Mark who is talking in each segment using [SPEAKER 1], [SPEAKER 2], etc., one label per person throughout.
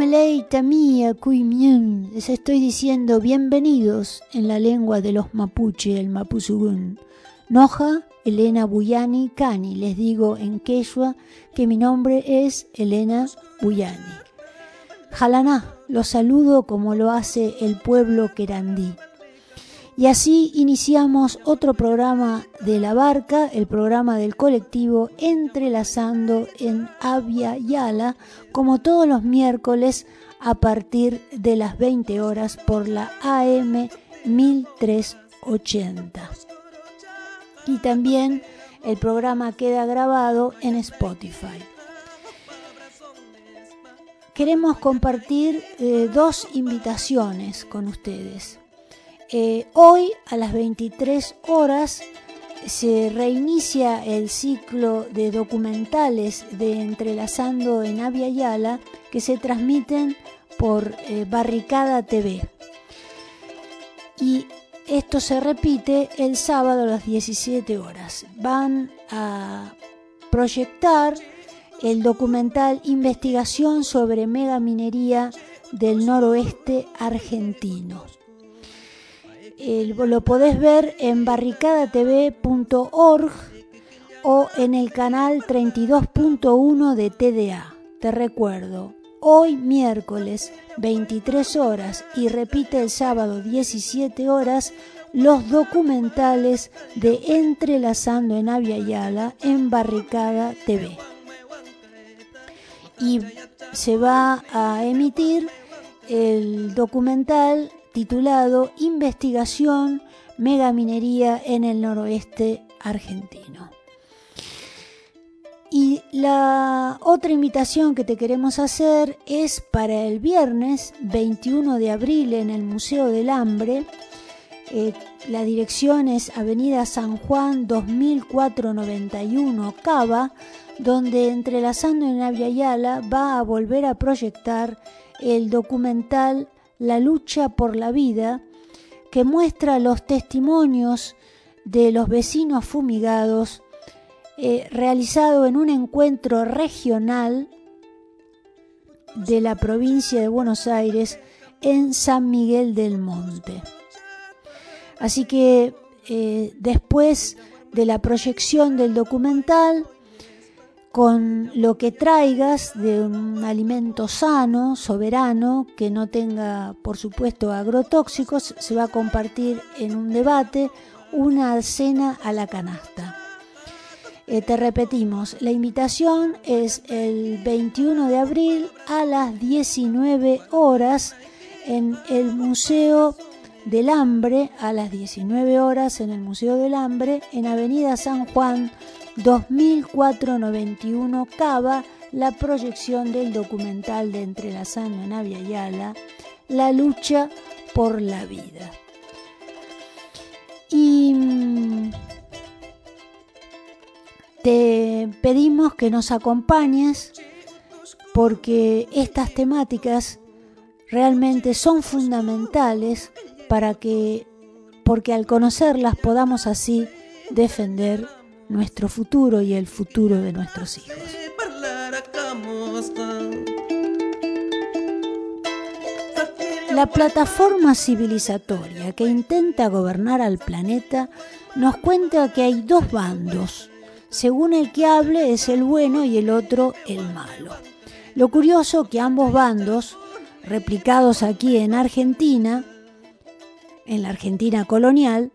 [SPEAKER 1] Kumeleita mía, cuimión, les estoy diciendo bienvenidos en la lengua de los mapuche, el mapuzugún. Noja Elena Buyani Cani, les digo en quechua que mi nombre es Elena Buyani. Jalaná, los saludo como lo hace el pueblo querandí. Y así iniciamos otro programa de La Barca, el programa del colectivo Entrelazando en Avia Yala, como todos los miércoles a partir de las 20 horas por la AM 1380. Y también el programa queda grabado en Spotify. Queremos compartir eh, dos invitaciones con ustedes. Eh, hoy a las 23 horas se reinicia el ciclo de documentales de Entrelazando en Avia Yala que se transmiten por eh, Barricada TV. Y esto se repite el sábado a las 17 horas. Van a proyectar el documental Investigación sobre megaminería del noroeste argentino lo podés ver en barricadatv.org o en el canal 32.1 de TDA. Te recuerdo, hoy miércoles 23 horas y repite el sábado 17 horas los documentales de Entrelazando en Avia Yala en Barricada TV. Y se va a emitir el documental titulado Investigación Megaminería en el noroeste argentino. Y la otra invitación que te queremos hacer es para el viernes 21 de abril en el Museo del Hambre. Eh, la dirección es Avenida San Juan 2491 Cava, donde entrelazando en Yala va a volver a proyectar el documental la lucha por la vida, que muestra los testimonios de los vecinos fumigados eh, realizado en un encuentro regional de la provincia de Buenos Aires en San Miguel del Monte. Así que eh, después de la proyección del documental, con lo que traigas de un alimento sano, soberano, que no tenga, por supuesto, agrotóxicos, se va a compartir en un debate una cena a la canasta. Eh, te repetimos, la invitación es el 21 de abril a las 19 horas en el Museo del Hambre, a las 19 horas en el Museo del Hambre, en Avenida San Juan 2491 Cava la proyección del documental de Entrelazando en Avia Yala, La lucha por la vida. Y mm, te pedimos que nos acompañes porque estas temáticas realmente son fundamentales para que, porque al conocerlas podamos así defender nuestro futuro y el futuro de nuestros hijos. La plataforma civilizatoria que intenta gobernar al planeta nos cuenta que hay dos bandos. Según el que hable es el bueno y el otro el malo. Lo curioso que ambos bandos, replicados aquí en Argentina, en la Argentina colonial,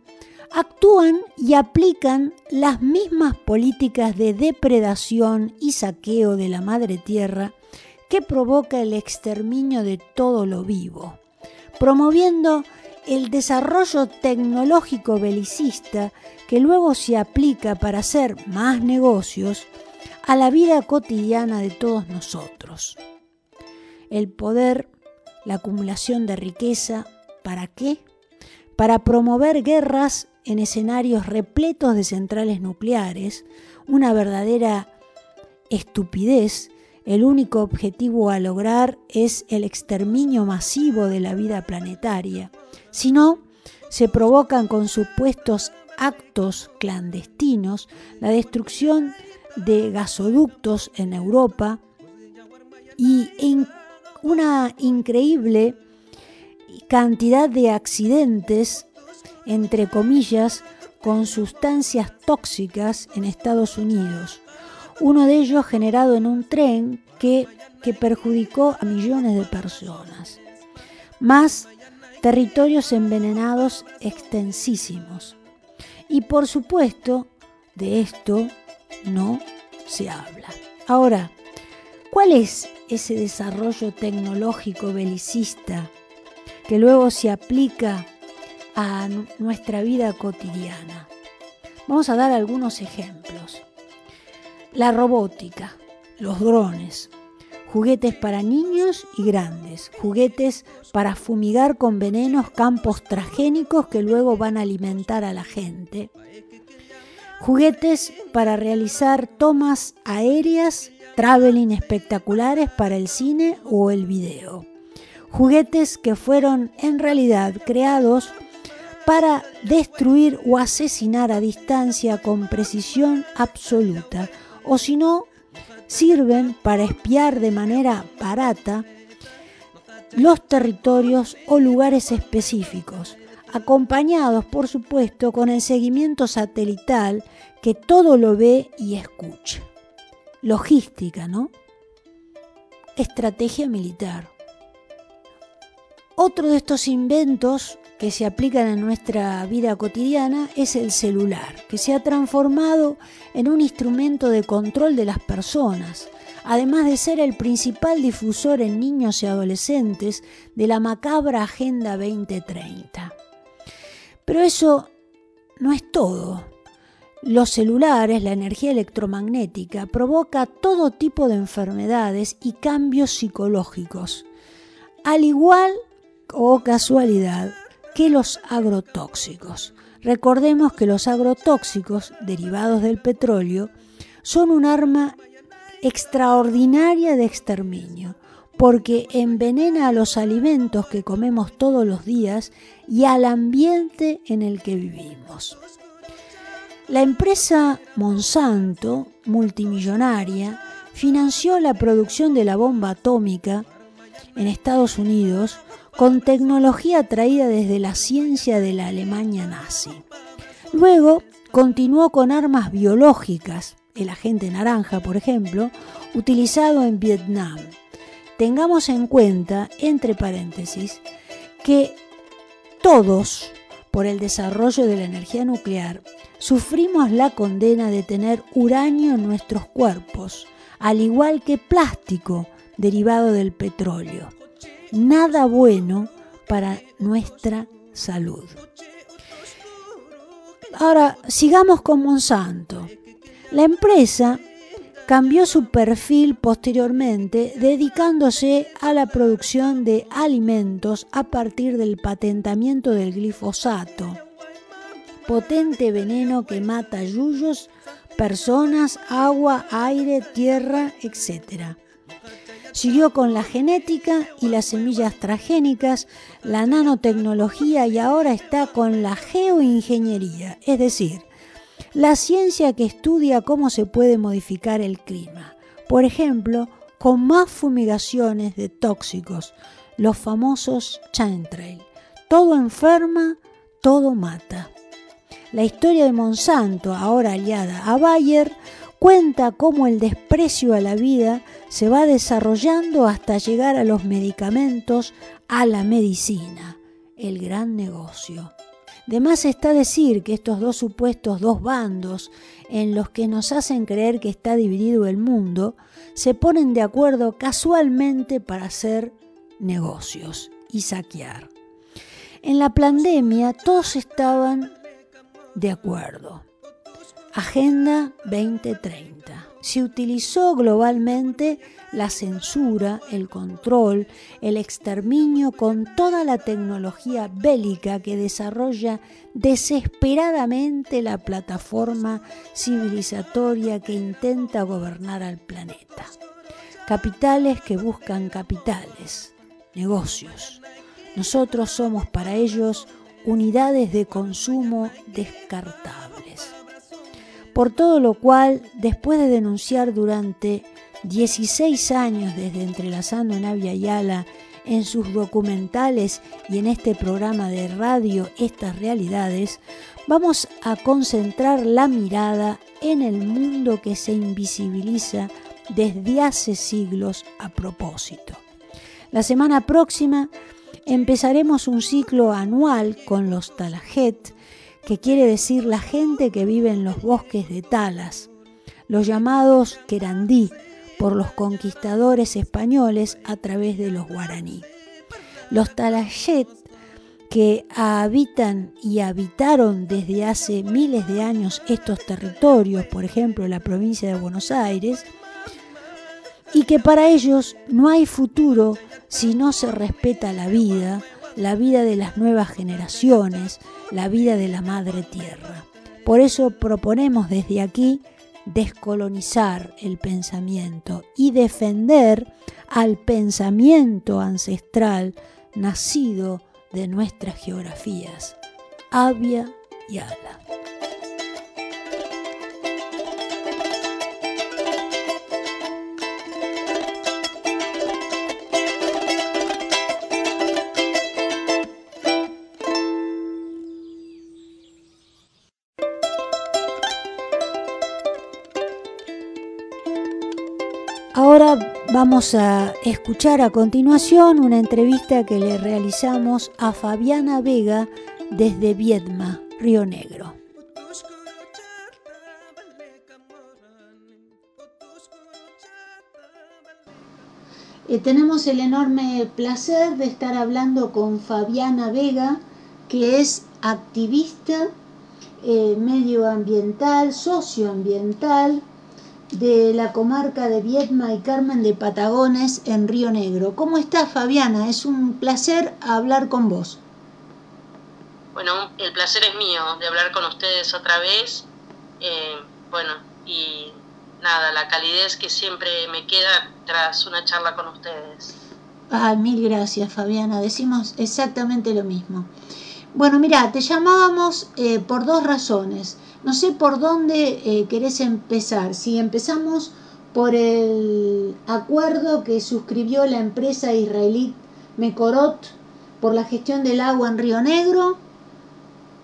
[SPEAKER 1] actúan y aplican las mismas políticas de depredación y saqueo de la madre tierra que provoca el exterminio de todo lo vivo, promoviendo el desarrollo tecnológico belicista que luego se aplica para hacer más negocios, a la vida cotidiana de todos nosotros. El poder, la acumulación de riqueza, ¿para qué? Para promover guerras en escenarios repletos de centrales nucleares, una verdadera estupidez, el único objetivo a lograr es el exterminio masivo de la vida planetaria. Si no, se provocan con supuestos actos clandestinos la destrucción de gasoductos en Europa y en una increíble cantidad de accidentes, entre comillas, con sustancias tóxicas en Estados Unidos. Uno de ellos generado en un tren que, que perjudicó a millones de personas. Más territorios envenenados extensísimos. Y por supuesto, de esto no se habla. Ahora, ¿cuál es ese desarrollo tecnológico belicista que luego se aplica a nuestra vida cotidiana? Vamos a dar algunos ejemplos. La robótica, los drones, juguetes para niños y grandes, juguetes para fumigar con venenos campos transgénicos que luego van a alimentar a la gente, juguetes para realizar tomas aéreas, traveling espectaculares para el cine o el video, juguetes que fueron en realidad creados para destruir o asesinar a distancia con precisión absoluta, o si no, sirven para espiar de manera barata los territorios o lugares específicos, acompañados por supuesto con el seguimiento satelital que todo lo ve y escucha. Logística, ¿no? Estrategia militar. Otro de estos inventos que se aplican en nuestra vida cotidiana es el celular, que se ha transformado en un instrumento de control de las personas, además de ser el principal difusor en niños y adolescentes de la macabra Agenda 2030. Pero eso no es todo. Los celulares, la energía electromagnética, provoca todo tipo de enfermedades y cambios psicológicos, al igual o casualidad que los agrotóxicos. Recordemos que los agrotóxicos derivados del petróleo son un arma extraordinaria de exterminio, porque envenena a los alimentos que comemos todos los días y al ambiente en el que vivimos. La empresa Monsanto, multimillonaria, financió la producción de la bomba atómica en Estados Unidos con tecnología traída desde la ciencia de la Alemania nazi. Luego continuó con armas biológicas, el agente naranja, por ejemplo, utilizado en Vietnam. Tengamos en cuenta, entre paréntesis, que todos, por el desarrollo de la energía nuclear, sufrimos la condena de tener uranio en nuestros cuerpos, al igual que plástico derivado del petróleo nada bueno para nuestra salud. Ahora, sigamos con Monsanto. La empresa cambió su perfil posteriormente dedicándose a la producción de alimentos a partir del patentamiento del glifosato, potente veneno que mata yuyos, personas, agua, aire, tierra, etc. Siguió con la genética y las semillas transgénicas, la nanotecnología y ahora está con la geoingeniería, es decir, la ciencia que estudia cómo se puede modificar el clima. Por ejemplo, con más fumigaciones de tóxicos, los famosos chemtrail. Todo enferma, todo mata. La historia de Monsanto, ahora aliada a Bayer, cuenta cómo el desprecio a la vida se va desarrollando hasta llegar a los medicamentos, a la medicina, el gran negocio. De más está decir que estos dos supuestos dos bandos en los que nos hacen creer que está dividido el mundo, se ponen de acuerdo casualmente para hacer negocios y saquear. En la pandemia todos estaban de acuerdo. Agenda 2030. Se utilizó globalmente la censura, el control, el exterminio con toda la tecnología bélica que desarrolla desesperadamente la plataforma civilizatoria que intenta gobernar al planeta. Capitales que buscan capitales, negocios. Nosotros somos para ellos unidades de consumo descartables. Por todo lo cual, después de denunciar durante 16 años desde Entrelazando en Avia Yala en sus documentales y en este programa de radio estas realidades, vamos a concentrar la mirada en el mundo que se invisibiliza desde hace siglos a propósito. La semana próxima empezaremos un ciclo anual con los Talajet, que quiere decir la gente que vive en los bosques de Talas, los llamados Querandí por los conquistadores españoles a través de los guaraní. Los Talajet que habitan y habitaron desde hace miles de años estos territorios, por ejemplo la provincia de Buenos Aires, y que para ellos no hay futuro si no se respeta la vida, la vida de las nuevas generaciones, la vida de la madre tierra. Por eso proponemos desde aquí descolonizar el pensamiento y defender al pensamiento ancestral nacido de nuestras geografías, Avia y Ala. Ahora vamos a escuchar a continuación una entrevista que le realizamos a Fabiana Vega desde Viedma, Río Negro. Eh, tenemos el enorme placer de estar hablando con Fabiana Vega, que es activista eh, medioambiental, socioambiental, de la comarca de Viedma y Carmen de Patagones en Río Negro. ¿Cómo estás, Fabiana? Es un placer hablar con vos.
[SPEAKER 2] Bueno, el placer es mío de hablar con ustedes otra vez. Eh, bueno, y nada, la calidez que siempre me queda tras una charla con ustedes.
[SPEAKER 1] Ah, mil gracias, Fabiana. Decimos exactamente lo mismo. Bueno, mira, te llamábamos eh, por dos razones. No sé por dónde eh, querés empezar. Si empezamos por el acuerdo que suscribió la empresa israelí Mekorot por la gestión del agua en Río Negro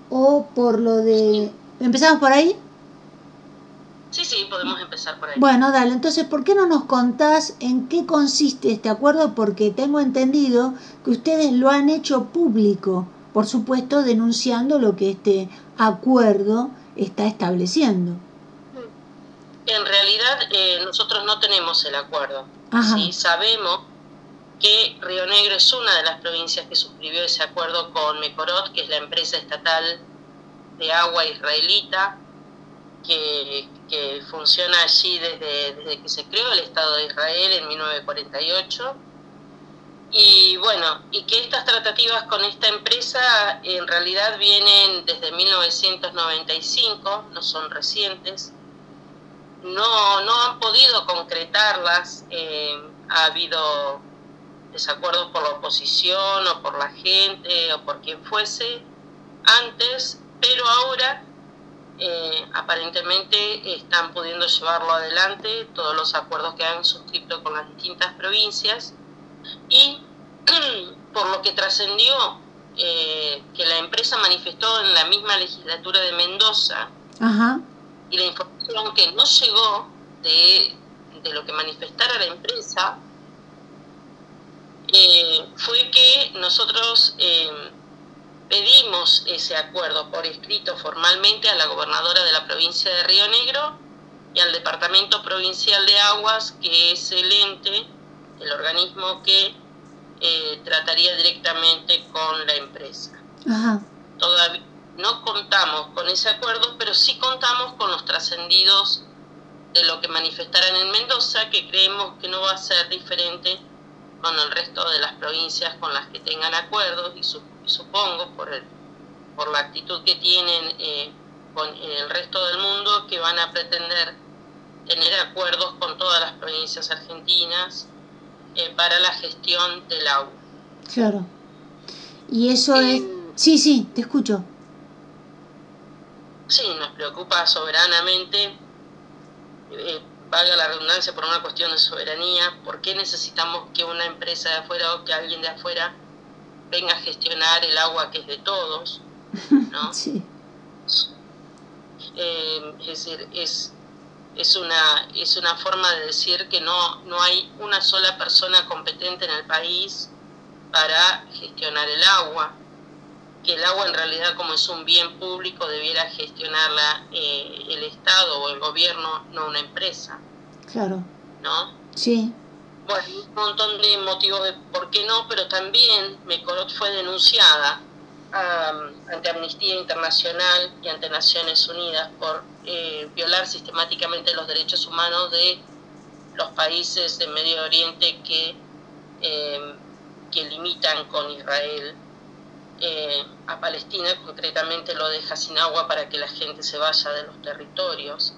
[SPEAKER 1] o por lo de... ¿Empezamos por ahí?
[SPEAKER 2] Sí, sí, podemos empezar por ahí.
[SPEAKER 1] Bueno, dale, entonces, ¿por qué no nos contás en qué consiste este acuerdo? Porque tengo entendido que ustedes lo han hecho público, por supuesto, denunciando lo que este acuerdo está estableciendo.
[SPEAKER 2] En realidad eh, nosotros no tenemos el acuerdo. ¿sí? Sabemos que Río Negro es una de las provincias que suscribió ese acuerdo con Mekorot, que es la empresa estatal de agua israelita, que, que funciona allí desde, desde que se creó el Estado de Israel en 1948 y bueno, y que estas tratativas con esta empresa en realidad vienen desde 1995, no son recientes, no, no han podido concretarlas, eh, ha habido desacuerdos por la oposición o por la gente o por quien fuese antes, pero ahora eh, aparentemente están pudiendo llevarlo adelante todos los acuerdos que han suscrito con las distintas provincias y por lo que trascendió eh, que la empresa manifestó en la misma legislatura de Mendoza y la información que no llegó de, lo que manifestara la empresa eh, fue que nosotros eh, pedimos ese acuerdo por escrito formalmente a la gobernadora de la provincia de Río Negro y al Departamento Provincial de Aguas, que es el ente el organismo que eh, trataría directamente con la empresa. Todavía no contamos con ese acuerdo, pero sí contamos con los trascendidos de lo que manifestaran en Mendoza, que creemos que no va a ser diferente con el resto de las provincias con las que tengan acuerdos y, supongo por, el, por la actitud que tienen eh, con el resto del mundo que van a pretender tener acuerdos con todas las provincias argentinas eh, para la gestión del agua.
[SPEAKER 1] Claro. Y eso es... Sí, sí, te escucho.
[SPEAKER 2] Sí, nos preocupa soberanamente eh, valga la redundancia por una cuestión de soberanía, ¿por qué necesitamos que una empresa de afuera o que alguien de afuera venga a gestionar el agua que es de todos? ¿no? sí. Eh, es decir, es, es, una, es una forma de decir que no, no hay una sola persona competente en el país para gestionar el agua que el agua en realidad como es un bien público debiera gestionarla eh, el Estado o el gobierno, no una empresa.
[SPEAKER 1] Claro.
[SPEAKER 2] ¿No?
[SPEAKER 1] Sí.
[SPEAKER 2] Bueno, un montón de motivos de por qué no, pero también Mecorot fue denunciada ante Amnistía Internacional y ante Naciones Unidas por eh, violar sistemáticamente los derechos humanos de los países del Medio Oriente que, eh, que limitan con Israel eh, a Palestina, concretamente lo deja sin agua para que la gente se vaya de los territorios.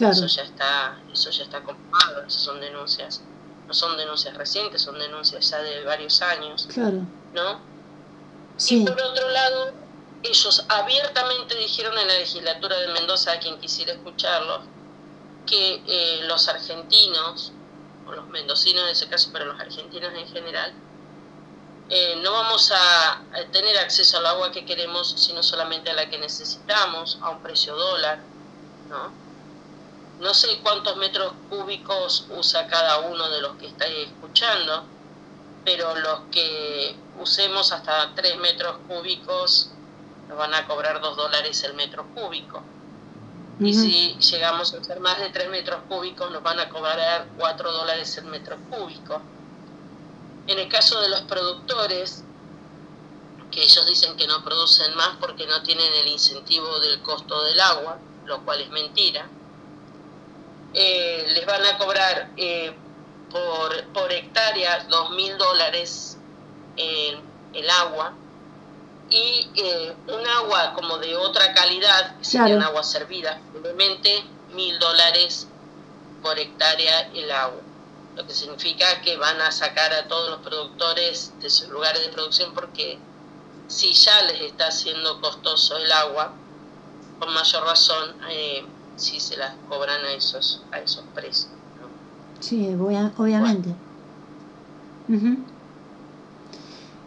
[SPEAKER 2] Eso ya está, eso ya está comprobado, esas son denuncias, no son denuncias recientes, son denuncias ya de varios años.
[SPEAKER 1] Claro.
[SPEAKER 2] ¿No? Y por otro lado, ellos abiertamente dijeron en la legislatura de Mendoza, a quien quisiera escucharlo, que eh, los argentinos, o los mendocinos en ese caso, pero los argentinos en general, eh, no vamos a tener acceso al agua que queremos, sino solamente a la que necesitamos, a un precio dólar, ¿no? No sé cuántos metros cúbicos usa cada uno de los que estáis escuchando, pero los que usemos hasta 3 metros cúbicos nos van a cobrar 2 dólares el metro cúbico. Y si llegamos a usar más de 3 metros cúbicos nos van a cobrar 4 dólares el metro cúbico. En el caso de los productores, que ellos dicen que no producen más porque no tienen el incentivo del costo del agua, lo cual es mentira, eh, les van a cobrar eh, por, por hectárea dos mil dólares el agua. Y eh, un agua como de otra calidad, que serían agua servida, probablemente mil dólares por hectárea el agua. Lo que significa que van a sacar a todos los productores de sus lugares de producción porque si ya les está haciendo costoso el agua, con mayor razón eh, si se las cobran a esos, a esos precios.
[SPEAKER 1] Sí, obviamente.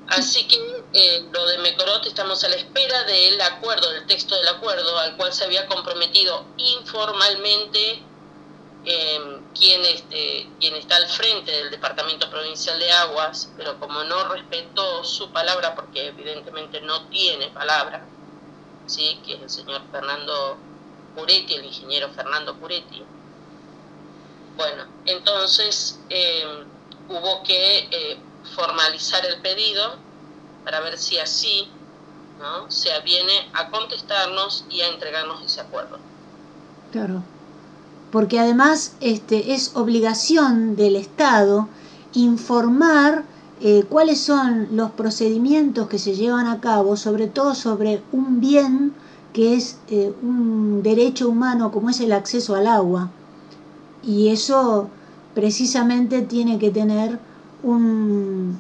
[SPEAKER 2] Así que eh, lo de Mecorot estamos a la espera del acuerdo, del texto del acuerdo al cual se había comprometido informalmente eh, quien, este, quien está al frente del Departamento Provincial de Aguas, pero como no respetó su palabra, porque evidentemente no tiene palabra, ¿sí? que es el señor Fernando Puretti, el ingeniero Fernando Puretti. Bueno, entonces eh, hubo que eh, formalizar el pedido para ver si así ¿no? se aviene a contestarnos y a entregarnos ese acuerdo.
[SPEAKER 1] Claro porque además este, es obligación del Estado informar eh, cuáles son los procedimientos que se llevan a cabo, sobre todo sobre un bien que es eh, un derecho humano como es el acceso al agua. Y eso precisamente tiene que tener un,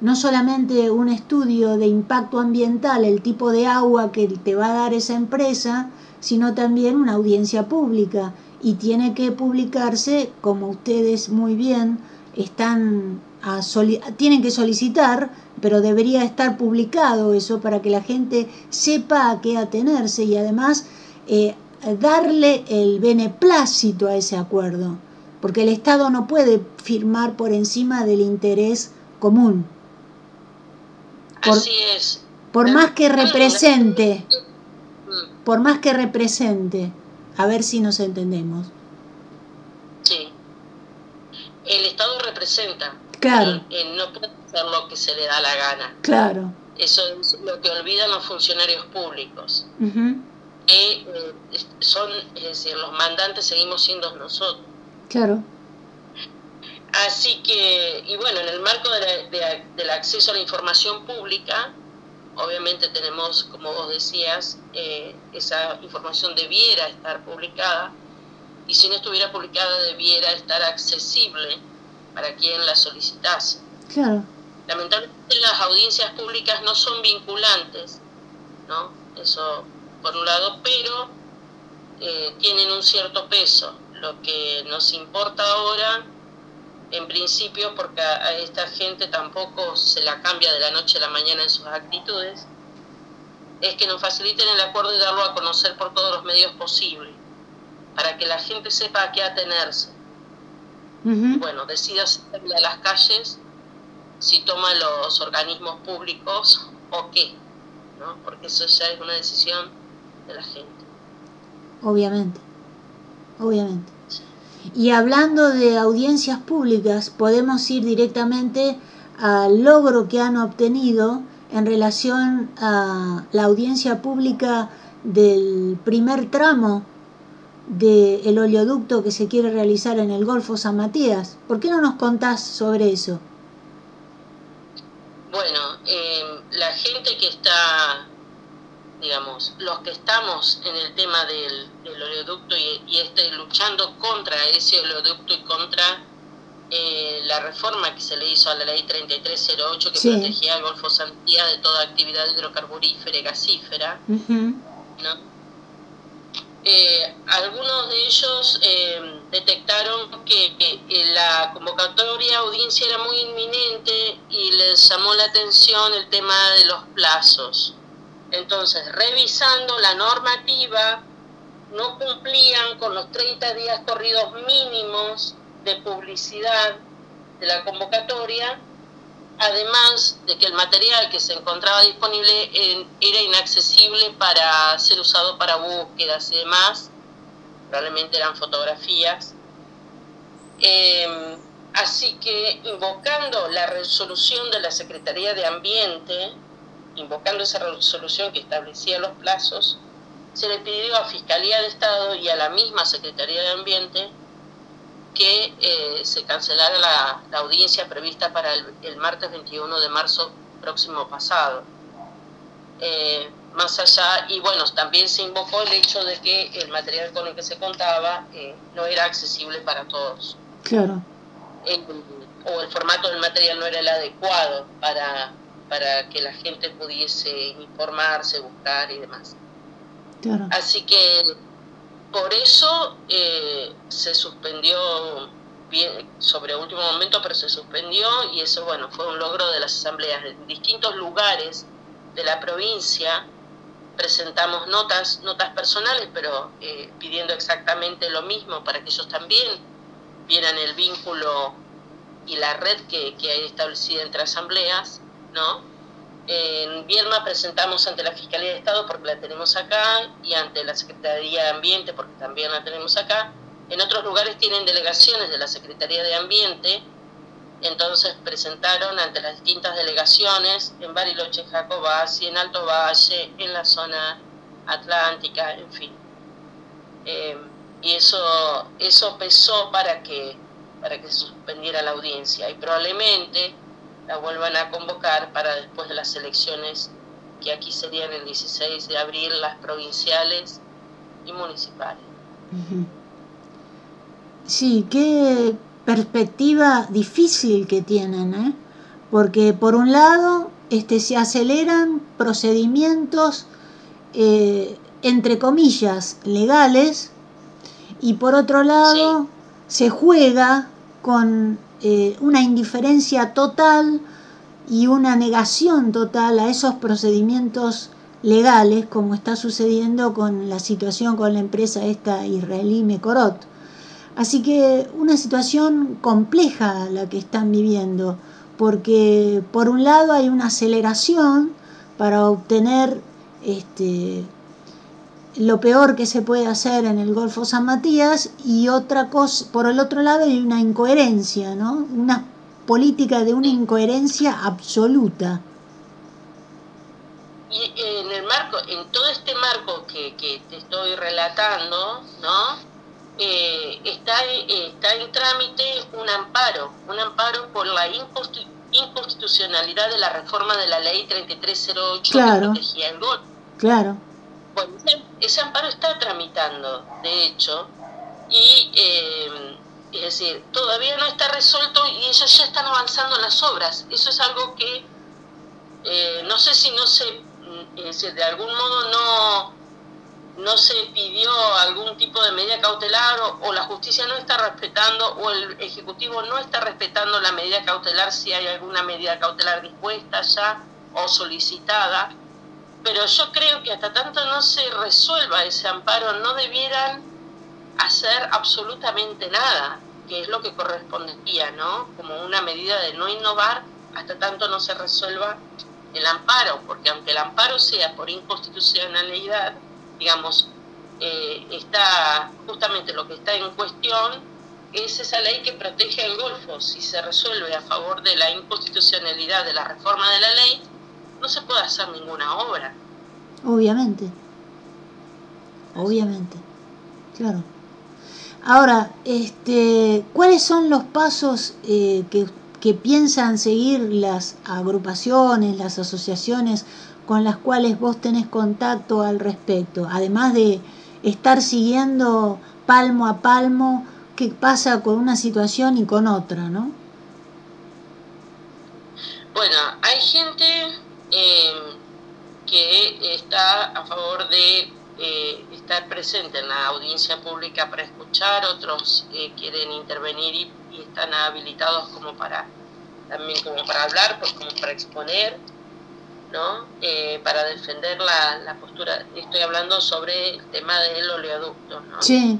[SPEAKER 1] no solamente un estudio de impacto ambiental, el tipo de agua que te va a dar esa empresa, sino también una audiencia pública. Y tiene que publicarse, como ustedes muy bien están a tienen que solicitar, pero debería estar publicado eso para que la gente sepa a qué atenerse. Y además eh, darle el beneplácito a ese acuerdo, porque el Estado no puede firmar por encima del interés común.
[SPEAKER 2] Así es.
[SPEAKER 1] Por más que represente, mm. por más que represente. A ver si nos entendemos.
[SPEAKER 2] Sí. El Estado representa.
[SPEAKER 1] Claro.
[SPEAKER 2] no puede hacer lo que se le da la gana.
[SPEAKER 1] Claro.
[SPEAKER 2] Eso es lo que olvidan los funcionarios públicos. Que eh, son, es decir, los mandantes seguimos siendo nosotros.
[SPEAKER 1] Claro.
[SPEAKER 2] Así que, y bueno, en el marco del acceso a la información pública, obviamente tenemos, como vos decías, eh, esa información debiera estar publicada y si no estuviera publicada debiera estar accesible para quien la solicitase.
[SPEAKER 1] Claro.
[SPEAKER 2] Lamentablemente las audiencias públicas no son vinculantes, ¿no? Eso por un lado, pero eh, tienen un cierto peso. Lo que nos importa ahora, en principio, porque a, esta gente tampoco se la cambia de la noche a la mañana en sus actitudes, es que nos faciliten el acuerdo y darlo a conocer por todos los medios posibles, para que la gente sepa a qué atenerse. Bueno, decida salir a las calles si toma los organismos públicos o qué, ¿no? porque eso ya es una decisión de la gente.
[SPEAKER 1] Obviamente, obviamente. Y hablando de audiencias públicas, podemos ir directamente al logro que han obtenido en relación a la audiencia pública del primer tramo del oleoducto que se quiere realizar en el Golfo San Matías. ¿Por qué no nos contás sobre eso?
[SPEAKER 2] Bueno, eh, la gente que está digamos, los que estamos en el tema del, oleoducto y, este, luchando contra ese oleoducto y contra eh, la reforma que se le hizo a la ley 3308 que protegía al Golfo Santía de toda actividad hidrocarburífera y gasífera, eh, algunos de ellos eh, detectaron que, que, la convocatoria audiencia era muy inminente y les llamó la atención el tema de los plazos. Entonces, revisando la normativa, no cumplían con los 30 días corridos mínimos de publicidad de la convocatoria, además de que el material que se encontraba disponible era inaccesible para ser usado para búsquedas y demás, probablemente eran fotografías. Em, así que invocando la resolución de la Secretaría de Ambiente, invocando esa resolución que establecía los plazos, se le pidió a Fiscalía de Estado y a la misma Secretaría de Ambiente que eh, se cancelara la, audiencia prevista para el, martes 21 de marzo próximo pasado. Eh, más allá, y bueno, también se invocó el hecho de que el material con el que se contaba eh, no era accesible para todos.
[SPEAKER 1] Claro.
[SPEAKER 2] o el formato del material no era el adecuado para, para que la gente pudiese informarse, buscar y demás. Así que por eso eh, se suspendió bien, sobre último momento, pero se suspendió y eso bueno fue un logro de las asambleas en distintos lugares de la provincia. Presentamos notas, notas personales, pero eh, pidiendo exactamente lo mismo para que ellos también vieran el vínculo y la red que, que hay establecida entre asambleas ¿no? En Viedma presentamos ante la Fiscalía de Estado porque la tenemos acá y ante la Secretaría de Ambiente porque también la tenemos acá. En otros lugares tienen delegaciones de la Secretaría de Ambiente, entonces presentaron ante las distintas delegaciones en Bariloche, Jacobasi, en Alto Valle, en la zona atlántica, en fin. Eh, y eso, eso pesó para que, para que se suspendiera la audiencia y probablemente la vuelvan a convocar para después de las elecciones que aquí serían el 16 de abril, las provinciales y municipales.
[SPEAKER 1] Sí, qué perspectiva difícil que tienen, ¿eh? porque por un lado este, se aceleran procedimientos, eh, entre comillas, legales, y por otro lado se juega con eh, una indiferencia total y una negación total a esos procedimientos legales, como está sucediendo con la situación con la empresa esta israelí Mekorot. Así que una situación compleja la que están viviendo, porque por un lado hay una aceleración para obtener este, lo peor que se puede hacer en el Golfo San Matías y otra cosa, por el otro lado hay una incoherencia, ¿no? Una política de una incoherencia absoluta.
[SPEAKER 2] Y en el marco, en, todo este marco que, que te estoy relatando, ¿no? Eh, está, está en trámite un amparo, un amparo por la inconstitucionalidad de la reforma de la ley 3308
[SPEAKER 1] claro.
[SPEAKER 2] que protegía el gol.
[SPEAKER 1] Claro.
[SPEAKER 2] Bueno, ese, amparo está tramitando, de hecho, y eh, es decir, todavía no está resuelto y ellos ya están avanzando las obras. Eso es algo que eh, no sé si no se, mm, decir, de algún modo no, no se pidió algún tipo de medida cautelar o, la justicia no está respetando o el Ejecutivo no está respetando la medida cautelar si hay alguna medida cautelar dispuesta ya o solicitada. Pero yo creo que hasta tanto no se resuelva ese amparo no debieran hacer absolutamente nada, que es lo que correspondería, ¿no? Como una medida de no innovar hasta tanto no se resuelva el amparo, porque aunque el amparo sea por inconstitucionalidad, digamos, eh, está justamente lo que está en cuestión es esa ley que protege al Golfo. Si se resuelve a favor de la inconstitucionalidad de la reforma de la ley, no se puede hacer ninguna obra.
[SPEAKER 1] Obviamente. Obviamente. Claro. Ahora, este, ¿cuáles son los pasos eh, que, que, piensan seguir las agrupaciones, las asociaciones con las cuales vos tenés contacto al respecto? Además de estar siguiendo palmo a palmo qué pasa con una situación y con otra, ¿no?
[SPEAKER 2] Bueno, hay gente eh, que está a favor de eh, estar presente en la audiencia pública para escuchar, otros eh, quieren intervenir y, están habilitados como para también como para hablar, pues como para exponer, ¿no? Eh, para defender la, la, postura. Estoy hablando sobre el tema del oleoducto, ¿no?
[SPEAKER 1] Sí.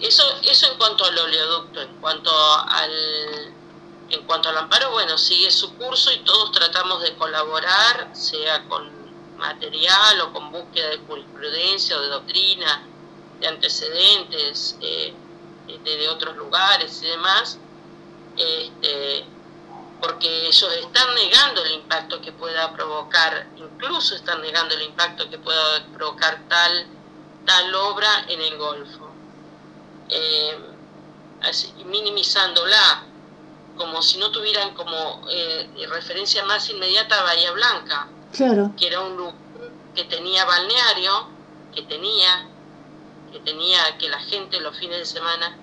[SPEAKER 2] eso, eso en cuanto al oleoducto, en cuanto al en cuanto al amparo, bueno, sigue su curso y todos tratamos de colaborar, sea con material o con búsqueda de jurisprudencia o de doctrina, de antecedentes eh, de, otros lugares y demás, este, porque ellos están negando el impacto que pueda provocar, incluso están negando el impacto que pueda provocar tal, tal obra en el Golfo, eh, minimizándola como si no tuvieran como eh, referencia más inmediata a Bahía Blanca, que era un lugar que tenía balneario, que tenía, que tenía que la gente los fines de semana,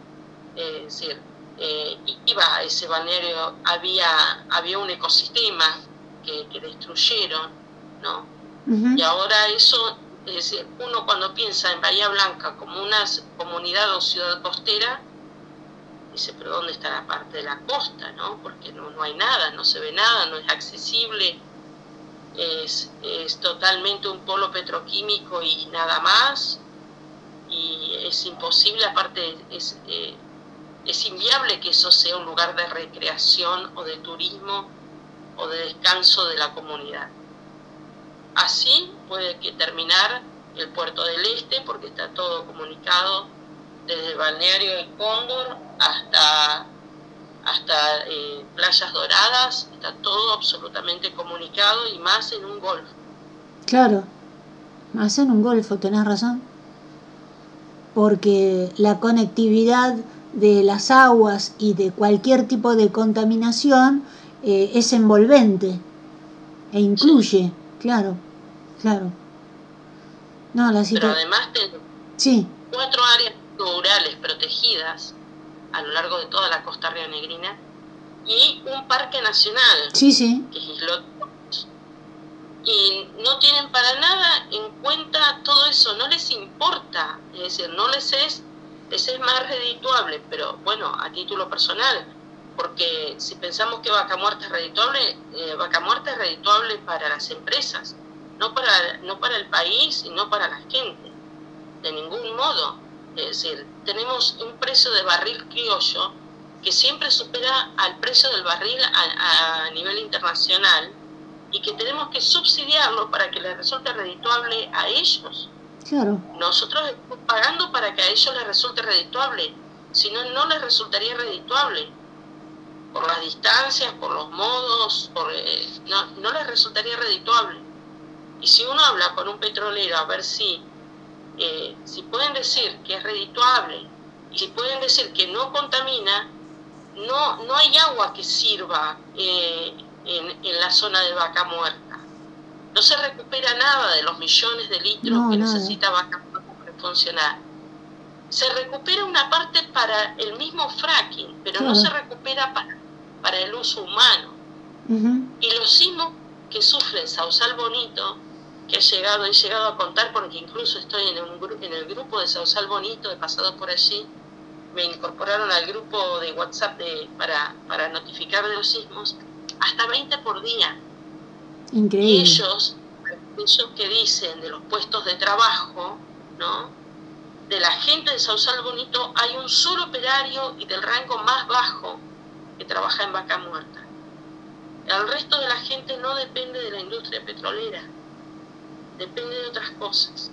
[SPEAKER 2] eh, es decir, eh, iba a ese balneario, había, había un ecosistema que, destruyeron, ¿no? Y ahora eso, es decir, uno cuando piensa en Bahía Blanca como una comunidad o ciudad costera, dice, pero ¿dónde está la parte de la costa, no? Porque no, no hay nada, no se ve nada, no es accesible, es, es totalmente un polo petroquímico y nada más, y es imposible, aparte es, eh, es inviable que eso sea un lugar de recreación o de turismo o de descanso de la comunidad. Así puede que terminar el puerto del este, porque está todo comunicado desde el balneario del Cóndor hasta hasta eh, playas doradas, está todo absolutamente comunicado y más en un golfo.
[SPEAKER 1] Claro, más en un golfo, tenés razón. Porque la conectividad de las aguas y de cualquier tipo de contaminación eh, es envolvente e incluye, claro, claro.
[SPEAKER 2] No, la Pero además sí. cuatro áreas rurales protegidas a lo largo de toda la costa rionegrina y un parque nacional
[SPEAKER 1] sí, sí.
[SPEAKER 2] que es Islot y no tienen para nada en cuenta todo eso, no les importa, es decir, no les es, les es más redituable, pero bueno, a título personal, porque si pensamos que Vaca Muerta es redituable, eh, Vaca Muerta es redituable para las empresas, no para, no para el país y no para la gente, de ningún modo. Es decir, tenemos un precio de barril criollo que siempre supera al precio del barril a, nivel internacional y que tenemos que subsidiarlo para que les resulte redituable a ellos.
[SPEAKER 1] Claro.
[SPEAKER 2] Nosotros estamos pagando para que a ellos les resulte redituable, si no, no les resultaría redituable. Por las distancias, por los modos, por, eh, no, no les resultaría redituable. Y si uno habla con un petrolero a ver si, eh, si pueden decir que es redituable y si pueden decir que no contamina, no, no hay agua que sirva eh, en, la zona de vaca muerta. No se recupera nada de los millones de litros que necesita vaca muerta para funcionar. Se recupera una parte para el mismo fracking, pero no se recupera para, para el uso humano. Y los sismos que sufre Sausal Bonito, que ha llegado, he llegado a contar porque incluso estoy en, un, en el grupo de Sausal Bonito, he pasado por allí, me incorporaron al grupo de WhatsApp de, para, para notificar de los sismos, hasta 20 por día.
[SPEAKER 1] Increíble.
[SPEAKER 2] Y ellos, ellos que dicen de los puestos de trabajo, ¿no? De la gente de Sausal Bonito hay un solo operario y del rango más bajo que trabaja en vaca muerta. El resto de la gente no depende de la industria petrolera, depende de otras cosas.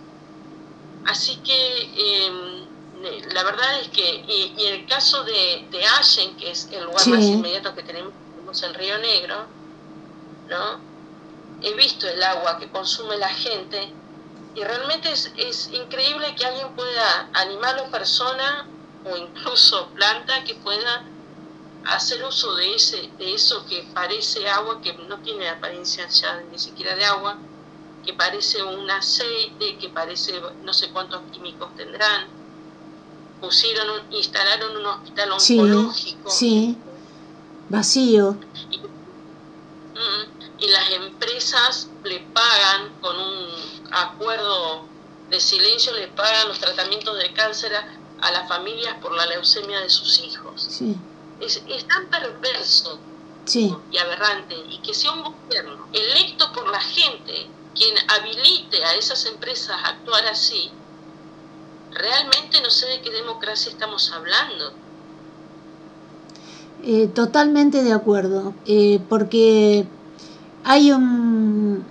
[SPEAKER 2] Así que em, la verdad es que, y, en el caso de, de Allen, que es el lugar más inmediato que tenemos en Río Negro, ¿no? He visto el agua que consume la gente y realmente es, es increíble que alguien pueda, animal o persona, o incluso planta, que pueda hacer uso de, ese, de eso que parece agua, que no tiene apariencia ya ni siquiera de agua, que parece un aceite, que parece no sé cuántos químicos tendrán. Pusieron, instalaron un hospital oncológico.
[SPEAKER 1] Sí, vacío.
[SPEAKER 2] Mm, y, las empresas le pagan con un acuerdo de silencio, le pagan los tratamientos de cáncer a, a las familias por la leucemia de sus hijos.
[SPEAKER 1] Sí
[SPEAKER 2] es, tan perverso y aberrante y que sea un gobierno electo por la gente quien habilite a esas empresas a actuar así, realmente no sé de qué democracia estamos hablando.
[SPEAKER 1] Eh, totalmente de acuerdo, eh, porque hay un,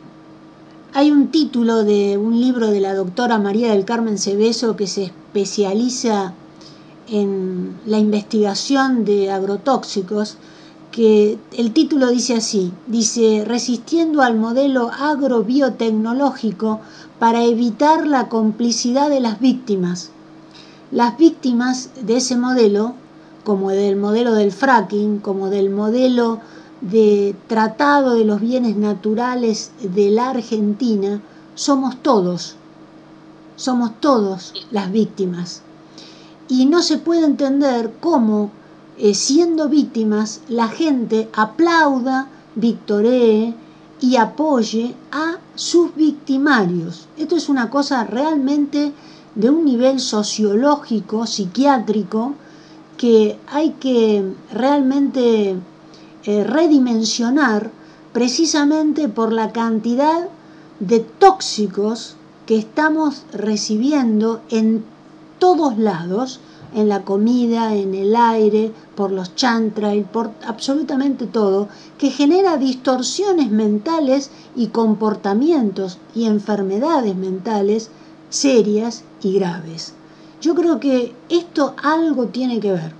[SPEAKER 1] hay un título de un libro de la doctora María del Carmen Cebeso que se especializa en la investigación de agrotóxicos, que el título dice así, dice, resistiendo al modelo agrobiotecnológico para evitar la complicidad de las víctimas. Las víctimas de ese modelo, como del modelo del fracking, como del modelo de tratado de los bienes naturales de la Argentina, somos todos, somos todos las víctimas y no se puede entender cómo, eh, siendo víctimas, la gente aplauda, victoree y apoye a sus victimarios. Esto es una cosa realmente de un nivel sociológico, psiquiátrico, que hay que realmente eh, redimensionar precisamente por la cantidad de tóxicos que estamos recibiendo en todos lados, en la comida, en el aire, por los chantrail, por absolutamente todo, que genera distorsiones mentales y comportamientos y enfermedades mentales serias y graves. Yo creo que esto algo tiene que ver,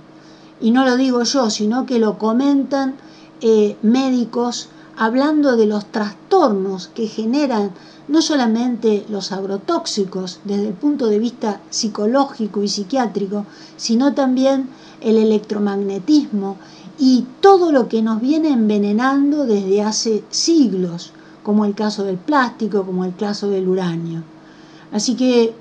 [SPEAKER 1] y no lo digo yo, sino que lo comentan eh, médicos hablando de los trastornos que generan no solamente los agrotóxicos desde el punto de vista psicológico y psiquiátrico, sino también el electromagnetismo y todo lo que nos viene envenenando desde hace siglos, como el caso del plástico, como el caso del uranio. Así que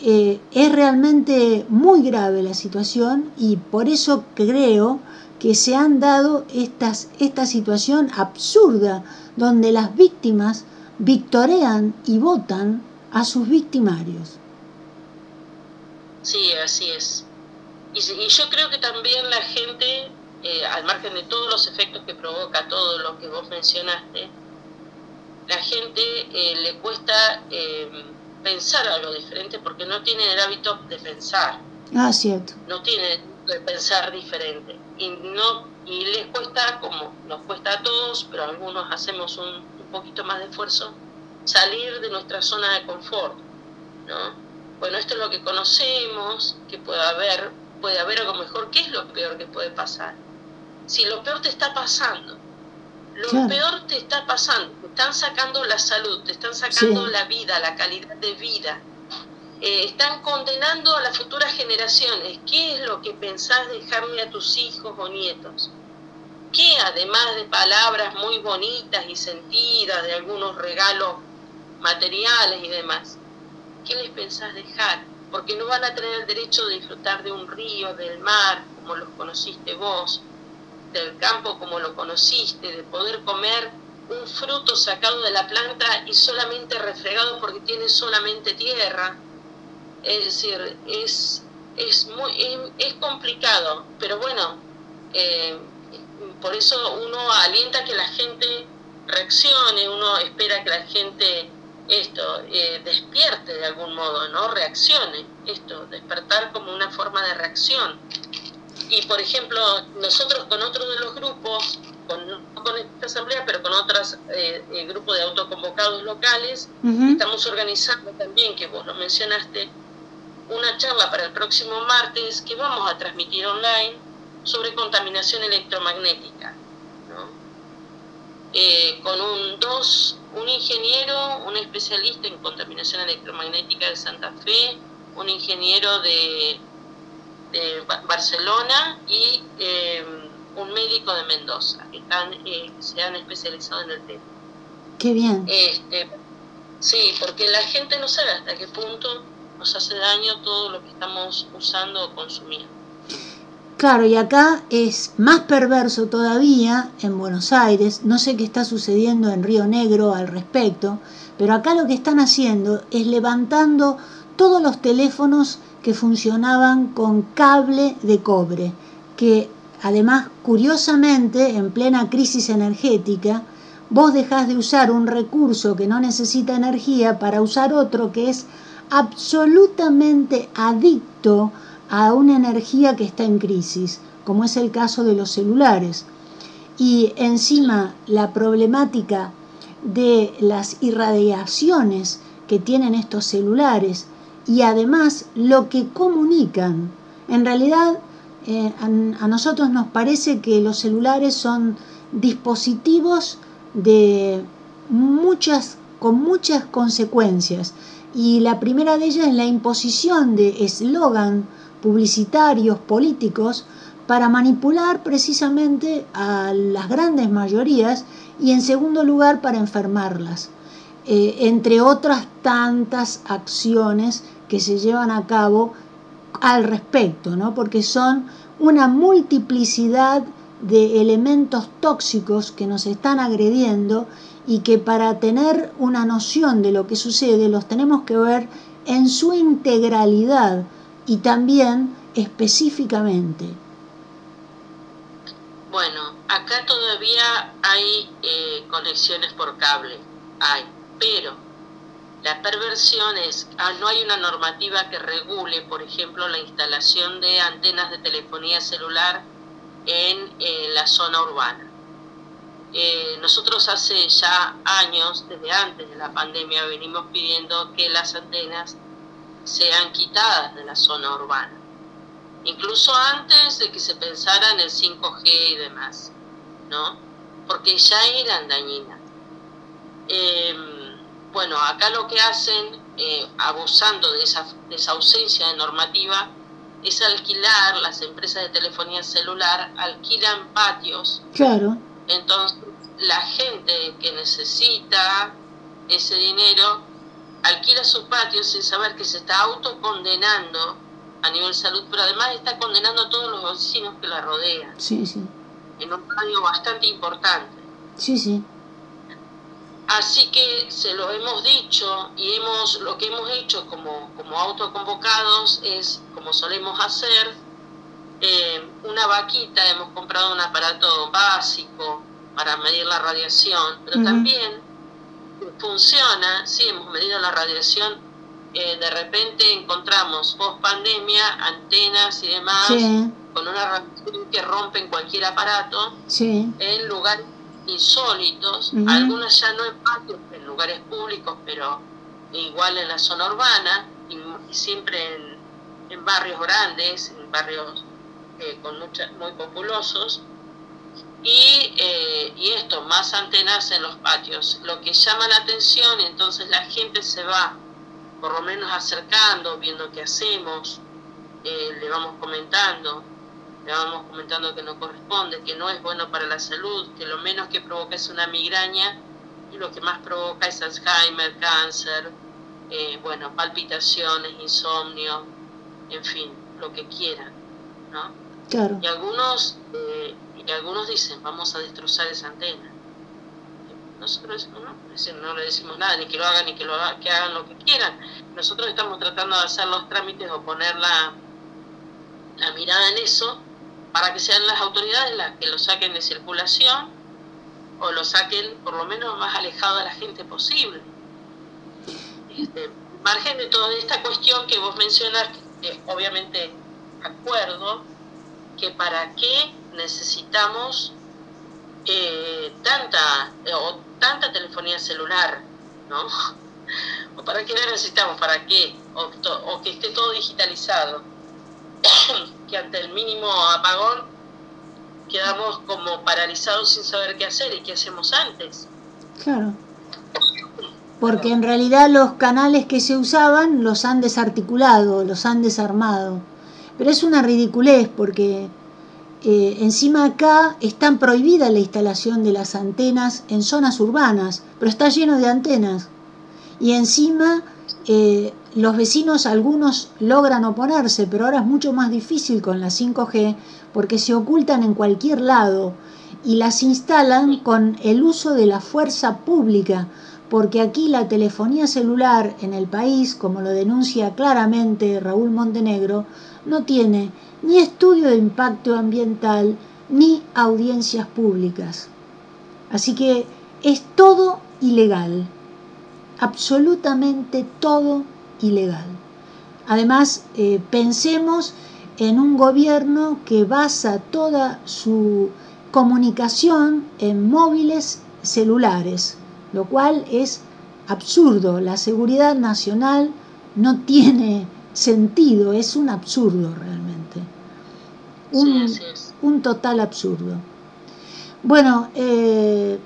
[SPEAKER 1] eh, es realmente muy grave la situación y por eso creo que se han dado estas, esta situación absurda donde las víctimas victorean y votan a sus victimarios.
[SPEAKER 2] Sí, así es. Y, yo creo que también la gente, eh, al margen de todos los efectos que provoca todo lo que vos mencionaste, la gente eh, le cuesta eh, pensar algo diferente porque no tiene el hábito de pensar.
[SPEAKER 1] Ah, cierto.
[SPEAKER 2] No tiene de pensar diferente. Y, no, y les cuesta, como nos cuesta a todos, pero algunos hacemos un poquito más de esfuerzo, salir de nuestra zona de confort, ¿no? Bueno, esto es lo que conocemos, que puede haber, puede haber algo mejor, ¿qué es lo peor que puede pasar? Si lo peor te está pasando, lo peor te está pasando, te están sacando la salud, te están sacando la vida, la calidad de vida. Eh, están condenando a las futuras generaciones. ¿Qué es lo que pensás dejarle a tus hijos o nietos? ¿Qué, además de palabras muy bonitas y sentidas, de algunos regalos materiales y demás, qué les pensás dejar? Porque no van a tener el derecho de disfrutar de un río, del mar, como los conociste vos, del campo como lo conociste, de poder comer un fruto sacado de la planta y solamente refregado porque tiene solamente tierra. Es decir, es, es, muy, es, complicado, pero bueno, eh, por eso uno alienta que la gente reaccione, uno espera que la gente esto eh, despierte de algún modo, ¿no? Reaccione, esto, despertar como una forma de reacción. Y por ejemplo, nosotros con otro de los grupos, con, no con esta asamblea, pero con otros eh, eh, grupos de autoconvocados locales, estamos organizando también, que vos lo mencionaste, una charla para el próximo martes que vamos a transmitir online sobre contaminación electromagnética. ¿no? Eh, con un dos, un ingeniero, un especialista en contaminación electromagnética de Santa Fe, un ingeniero de de Barcelona y eh, un médico de Mendoza, que están, eh, se han especializado en el tema.
[SPEAKER 1] Qué bien.
[SPEAKER 2] Este, sí, porque la gente no sabe hasta qué punto nos hace daño todo lo que estamos usando o consumiendo.
[SPEAKER 1] Claro, y acá es más perverso todavía en Buenos Aires, no sé qué está sucediendo en Río Negro al respecto, pero acá lo que están haciendo es levantando todos los teléfonos que funcionaban con cable de cobre, que además curiosamente en plena crisis energética, vos dejás de usar un recurso que no necesita energía para usar otro que es absolutamente adicto a una energía que está en crisis, como es el caso de los celulares. Y encima la problemática de las irradiaciones que tienen estos celulares, y además lo que comunican. En realidad, eh, a, nosotros nos parece que los celulares son dispositivos de muchas, con muchas consecuencias. Y la primera de ellas es la imposición de eslogan publicitarios, políticos, para manipular precisamente a las grandes mayorías y en segundo lugar para enfermarlas, eh, entre otras tantas acciones que se llevan a cabo al respecto, ¿no? porque son una multiplicidad de elementos tóxicos que nos están agrediendo y que para tener una noción de lo que sucede los tenemos que ver en su integralidad y también específicamente.
[SPEAKER 2] Bueno, acá todavía hay eh, conexiones por cable, hay, pero la perversión es, ah, no hay una normativa que regule, por ejemplo, la instalación de antenas de telefonía celular en eh, la zona urbana. Eh, nosotros hace ya años, desde antes de la pandemia, venimos pidiendo que las antenas sean quitadas de la zona urbana, incluso antes de que se pensara en el 5G y demás, ¿no? Porque ya eran dañinas. Eh, bueno, acá lo que hacen, eh, abusando de esa, de esa ausencia de normativa, es alquilar, las empresas de telefonía celular alquilan patios.
[SPEAKER 1] Claro.
[SPEAKER 2] Entonces, la gente que necesita ese dinero alquila sus patios sin saber que se está autocondenando a nivel salud, pero además está condenando a todos los vecinos que la rodean.
[SPEAKER 1] Sí, sí.
[SPEAKER 2] En un radio bastante importante.
[SPEAKER 1] Sí, sí.
[SPEAKER 2] Así que se lo hemos dicho y hemos lo que hemos hecho como, como autoconvocados es, como solemos hacer, eh, una vaquita, hemos comprado un aparato básico para medir la radiación, pero también funciona, sí, hemos medido la radiación, eh, de repente encontramos post pandemia antenas y demás con una radiación que rompen cualquier aparato en lugares insólitos, algunas ya no en patios, en lugares públicos, pero igual en la zona urbana, y, siempre en, barrios grandes, en barrios eh, con mucha, muy populosos. Y, eh, y esto, más antenas en los patios, lo que llama la atención, entonces la gente se va por lo menos acercando, viendo qué hacemos, eh, le vamos comentando, vamos comentando que no corresponde, que no es bueno para la salud, que lo menos que provoca es una migraña y lo que más provoca es Alzheimer, cáncer, eh, bueno, palpitaciones, insomnio, en fin, lo que quieran, ¿no?
[SPEAKER 1] Claro.
[SPEAKER 2] Y algunos, eh, y algunos dicen, vamos a destrozar esa antena. Nosotros no, no le decimos nada, ni que lo hagan, ni que, lo que hagan lo que quieran. Nosotros estamos tratando de hacer los trámites o poner la, la mirada en eso para que sean las autoridades las que lo saquen de circulación o lo saquen por lo menos más alejado de la gente posible. Este, margen de toda esta cuestión que vos mencionas, obviamente acuerdo, que para qué necesitamos eh, tanta o tanta telefonía celular, ¿no? ¿O para qué necesitamos? ¿Para qué? O, o que esté todo digitalizado. que ante el mínimo apagón quedamos como paralizados sin saber qué hacer y qué hacemos antes.
[SPEAKER 1] Claro. Porque en realidad los canales que se usaban los han desarticulado, los han desarmado. Pero es una ridiculez porque eh, encima acá están prohibida la instalación de las antenas en zonas urbanas, pero está lleno de antenas. Y encima eh, los vecinos, algunos logran oponerse, pero ahora es mucho más difícil con la 5G porque se ocultan en cualquier lado y las instalan con el uso de la fuerza pública, porque aquí la telefonía celular en el país, como lo denuncia claramente Raúl Montenegro, no tiene ni estudio de impacto ambiental ni audiencias públicas. Así que es todo ilegal, absolutamente todo ilegal. Además, eh, pensemos en un gobierno que basa toda su comunicación en móviles celulares, lo cual es absurdo. La seguridad nacional no tiene sentido, es un absurdo realmente. Un, total absurdo. Bueno, eh,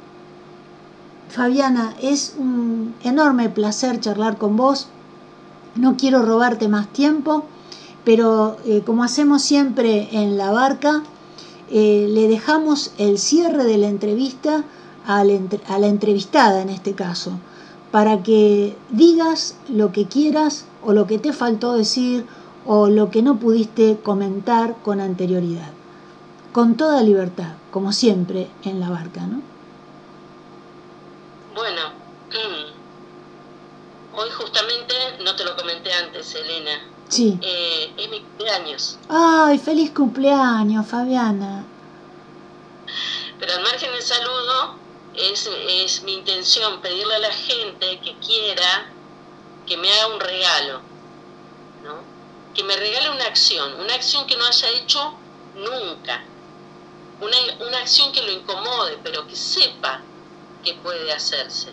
[SPEAKER 1] Fabiana, es un enorme placer charlar con vos. No quiero robarte más tiempo, pero eh, como hacemos siempre en la barca, eh, le dejamos el cierre de la entrevista a la entrevistada en este caso, para que digas lo que quieras o lo que te faltó decir o lo que no pudiste comentar con anterioridad. Con toda libertad, como siempre en la barca, ¿no?
[SPEAKER 2] Bueno, hoy justamente, no te lo comenté antes, Elena.
[SPEAKER 1] Sí.
[SPEAKER 2] Eh, es mi cumpleaños.
[SPEAKER 1] ¡Ay, feliz cumpleaños, Fabiana!
[SPEAKER 2] Pero al margen del saludo, es, es mi intención pedirle a la gente que quiera que me haga un regalo, ¿no? Que me regale una acción, una acción que no haya hecho nunca, una, una acción que lo incomode, pero que sepa que puede hacerse,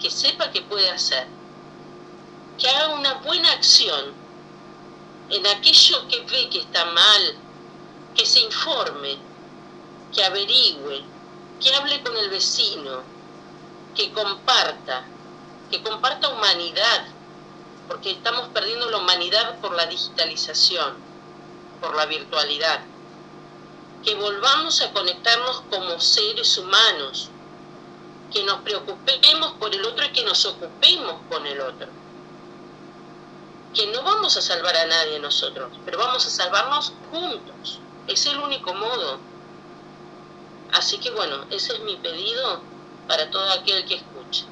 [SPEAKER 2] que sepa que puede hacer, que haga una buena acción en aquello que ve que está mal, que se informe, que averigüe, que hable con el vecino, que comparta, que comparta humanidad, porque estamos perdiendo la humanidad por la digitalización, por la virtualidad. Que volvamos a conectarnos como seres humanos, que nos preocupemos por el otro y que nos ocupemos con el otro. Que no vamos a salvar a nadie nosotros, pero vamos a salvarnos juntos. Es el único modo. Así que bueno, ese es mi pedido para todo aquel que escuche.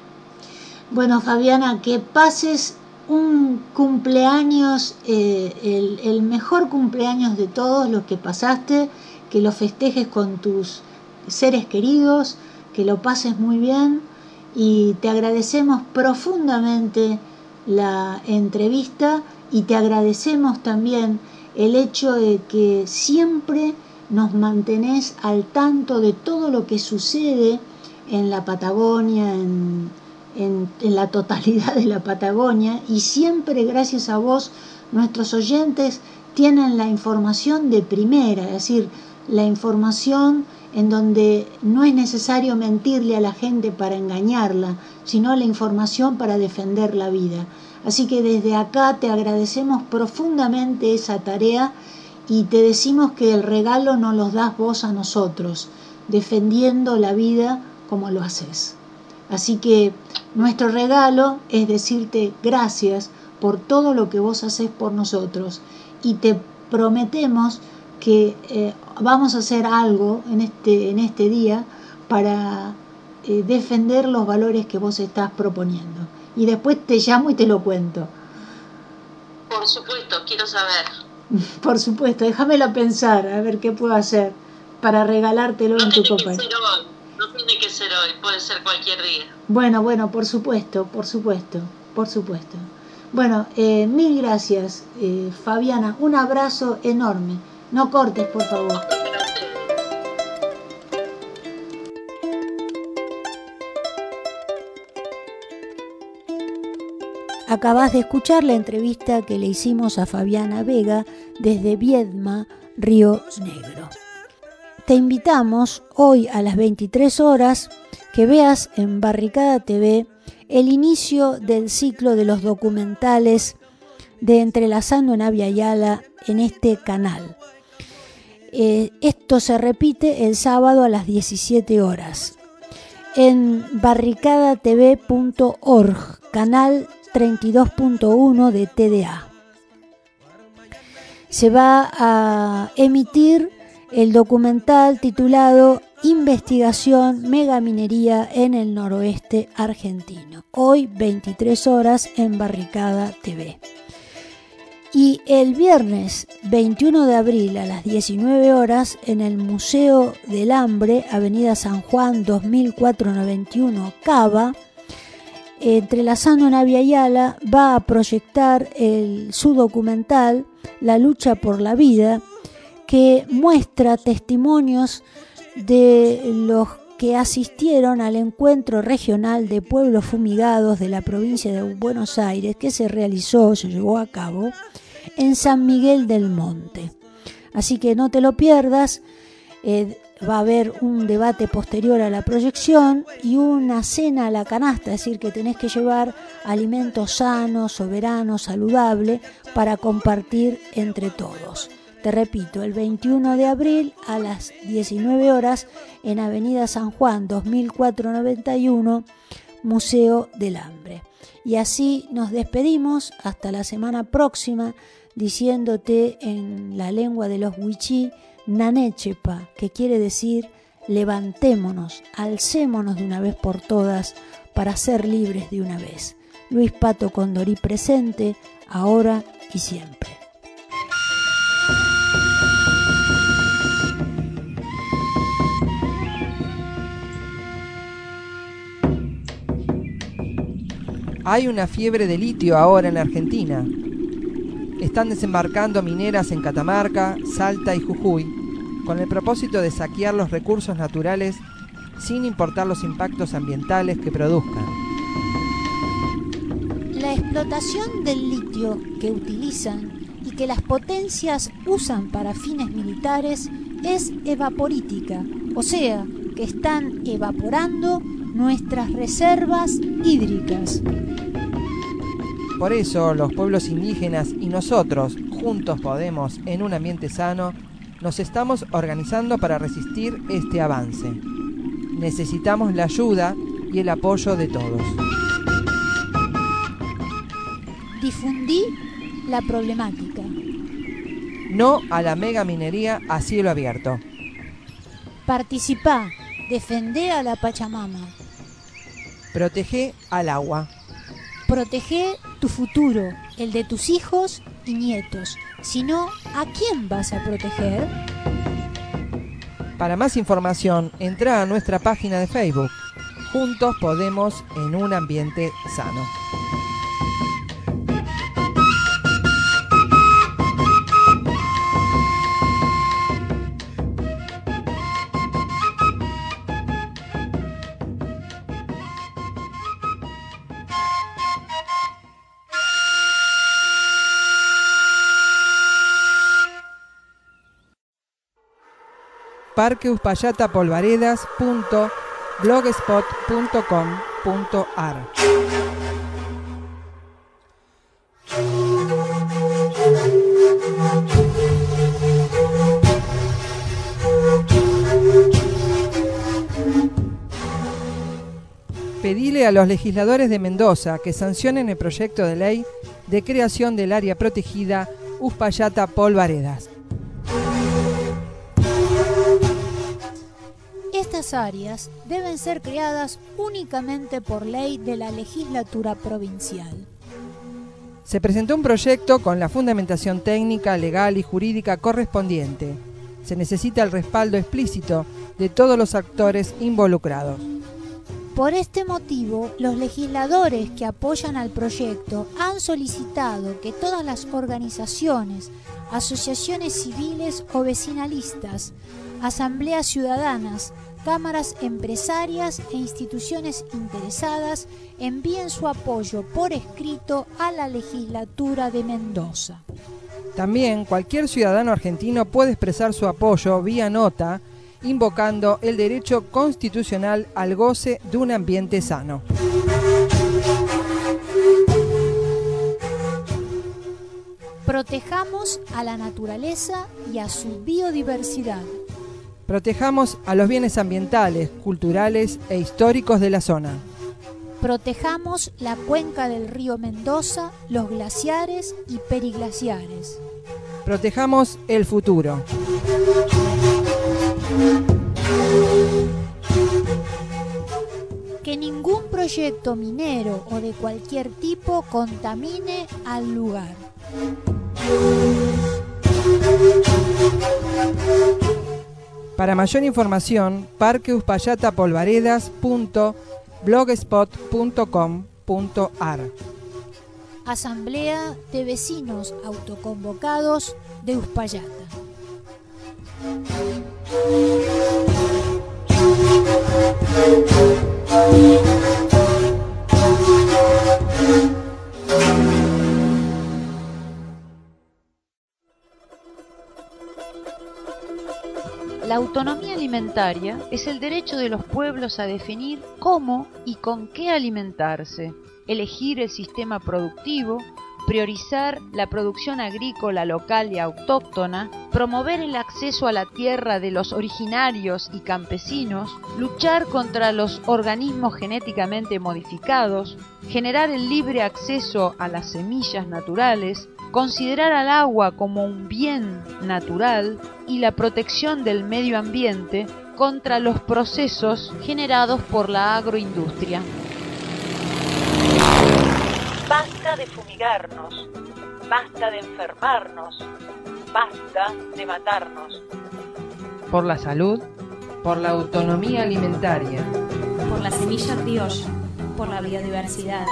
[SPEAKER 1] Bueno, Fabiana, que pases un cumpleaños, eh, el, el, mejor cumpleaños de todos los que pasaste, que lo festejes con tus seres queridos, que lo pases muy bien y te agradecemos profundamente la entrevista y te agradecemos también el hecho de que siempre nos mantenés al tanto de todo lo que sucede en la Patagonia, en, en, la totalidad de la Patagonia y siempre gracias a vos nuestros oyentes tienen la información de primera, es decir, la información en donde no es necesario mentirle a la gente para engañarla, sino la información para defender la vida. Así que desde acá te agradecemos profundamente esa tarea y te decimos que el regalo no los das vos a nosotros, defendiendo la vida como lo haces. Así que nuestro regalo es decirte gracias por todo lo que vos haces por nosotros y te prometemos que eh, vamos a hacer algo en este, en este día para eh, defender los valores que vos estás proponiendo. Y después te llamo y te lo cuento.
[SPEAKER 2] Por supuesto, quiero saber.
[SPEAKER 1] Por supuesto, déjamelo pensar, a ver qué puedo hacer para regalártelo en tu copa.
[SPEAKER 2] No tiene que ser hoy, puede ser cualquier día.
[SPEAKER 1] Bueno, bueno, por supuesto, por supuesto, por supuesto. Bueno, eh, mil gracias, eh, Fabiana. Un abrazo enorme. No cortes, por favor. Acabas de escuchar la entrevista que le hicimos a Fabiana Vega desde Viedma, Río Negro. Te invitamos hoy a las 23 horas que veas en Barricada TV el inicio del ciclo de los documentales de Entrelazando en Avia Yala en este canal. Eh, esto se repite el sábado a las 17 horas en barricadatv.org, canal 32.1 de TDA. Se va a emitir el documental titulado Investigación Megaminería en el Noroeste Argentino, hoy 23 horas en Barricada TV. Y el viernes 21 de abril a las 19 horas en el Museo del Hambre, Avenida San Juan 2491 Cava, entrelazando Navia Yala, va a proyectar su documental La lucha por la vida, que muestra testimonios de los que asistieron al encuentro regional de pueblos fumigados de la provincia de Buenos Aires que se realizó, se llevó a cabo en San Miguel del Monte. Así que no te lo pierdas, eh, va a haber un debate posterior a la proyección y una cena a la canasta, es decir, que tenés que llevar alimentos sanos, soberanos, saludables para compartir entre todos. Te repito, el 21 de abril a las 19 horas en Avenida San Juan 2491, Museo del Hambre. Y así nos despedimos hasta la semana próxima diciéndote en la lengua de los huichí, Nanechepa, que quiere decir levantémonos, alcémonos de una vez por todas para ser libres de una vez. Luis Pato Condorí presente, ahora y siempre.
[SPEAKER 3] Hay una fiebre de litio ahora en la Argentina. Están desembarcando mineras en Catamarca, Salta y Jujuy con el propósito de saquear los recursos naturales sin importar los impactos ambientales que produzcan.
[SPEAKER 1] La explotación del litio que utilizan y que las potencias usan para fines militares es evaporítica, o sea, que están evaporando nuestras reservas hídricas.
[SPEAKER 3] Por eso los pueblos indígenas y nosotros, juntos podemos, en un ambiente sano, nos estamos organizando para resistir este avance. Necesitamos la ayuda y el apoyo de todos.
[SPEAKER 1] Difundí la problemática.
[SPEAKER 3] No a la mega minería a cielo abierto.
[SPEAKER 1] Participá, defendé a la Pachamama.
[SPEAKER 3] Protege al agua.
[SPEAKER 1] Protege tu futuro, el de tus hijos y nietos. Si no, ¿a quién vas a proteger?
[SPEAKER 3] Para más información, entra a nuestra página de Facebook. Juntos podemos en un ambiente sano. parqueuspallatapolvaredas.blogspot.com.ar. Pedile a los legisladores de Mendoza que sancionen el proyecto de ley de creación del área protegida Uspallata Polvaredas.
[SPEAKER 1] Estas áreas deben ser creadas únicamente por ley de la legislatura provincial.
[SPEAKER 3] Se presentó un proyecto con la fundamentación técnica, legal y jurídica correspondiente. Se necesita el respaldo explícito de todos los actores involucrados.
[SPEAKER 1] Por este motivo, los legisladores que apoyan al proyecto han solicitado que todas las organizaciones, asociaciones civiles o vecinalistas, asambleas ciudadanas, cámaras empresarias e instituciones interesadas envíen su apoyo por escrito a la legislatura de Mendoza.
[SPEAKER 3] También cualquier ciudadano argentino puede expresar su apoyo vía nota invocando el derecho constitucional al goce de un ambiente sano.
[SPEAKER 1] Protejamos a la naturaleza y a su biodiversidad.
[SPEAKER 3] Protejamos a los bienes ambientales, culturales e históricos de la zona.
[SPEAKER 1] Protejamos la cuenca del río Mendoza, los glaciares y periglaciares.
[SPEAKER 3] Protejamos el futuro.
[SPEAKER 1] Que ningún proyecto minero o de cualquier tipo contamine al lugar.
[SPEAKER 3] Para mayor información, parqueuspallatapolvaredas.blogspot.com.ar
[SPEAKER 1] Asamblea de Vecinos Autoconvocados de Uspallata.
[SPEAKER 4] La autonomía alimentaria es el derecho de los pueblos a definir cómo y con qué alimentarse, elegir el sistema productivo, priorizar la producción agrícola local y autóctona, promover el acceso a la tierra de los originarios y campesinos, luchar contra los organismos genéticamente modificados, generar el libre acceso a las semillas naturales, considerar al agua como un bien natural y la protección del medio ambiente contra los procesos generados por la agroindustria. Basta de fumigarnos, basta de enfermarnos, basta de matarnos.
[SPEAKER 3] Por la salud, por la autonomía alimentaria,
[SPEAKER 5] por la semilla criolla, por la biodiversidad.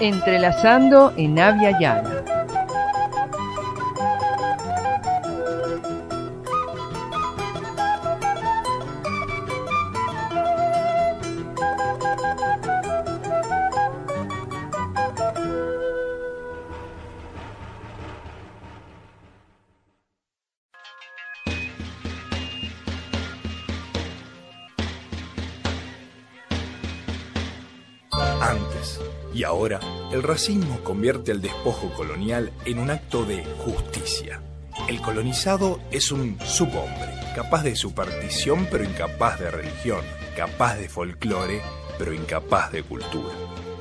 [SPEAKER 3] Entrelazando en Avia Llana.
[SPEAKER 6] el racismo convierte el despojo colonial en un acto de justicia. El colonizado es un subhombre, capaz de superstición pero incapaz de religión, capaz de folclore pero incapaz de cultura.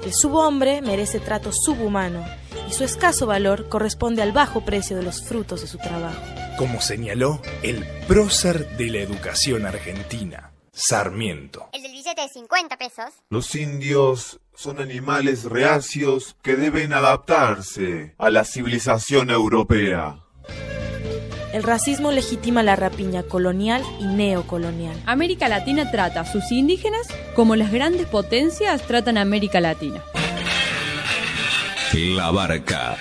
[SPEAKER 7] El subhombre merece trato subhumano y su escaso valor corresponde al bajo precio de los frutos de su trabajo.
[SPEAKER 6] Como señaló el prócer de la educación argentina, Sarmiento.
[SPEAKER 8] El del billete de 50 pesos.
[SPEAKER 9] Los indios son animales reacios que deben adaptarse a la civilización europea.
[SPEAKER 7] El racismo legitima la rapiña colonial y neocolonial.
[SPEAKER 10] América Latina trata a sus indígenas como las grandes potencias tratan a América Latina.
[SPEAKER 11] La Barca.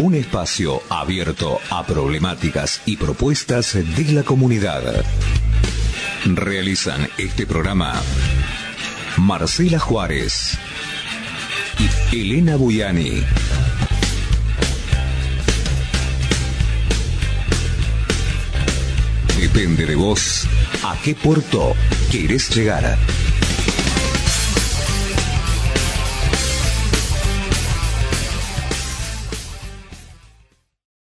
[SPEAKER 11] Un espacio abierto a problemáticas y propuestas de la comunidad. Realizan este programa Marcela Juárez Elena Buyani. Depende de vos a qué puerto querés llegar.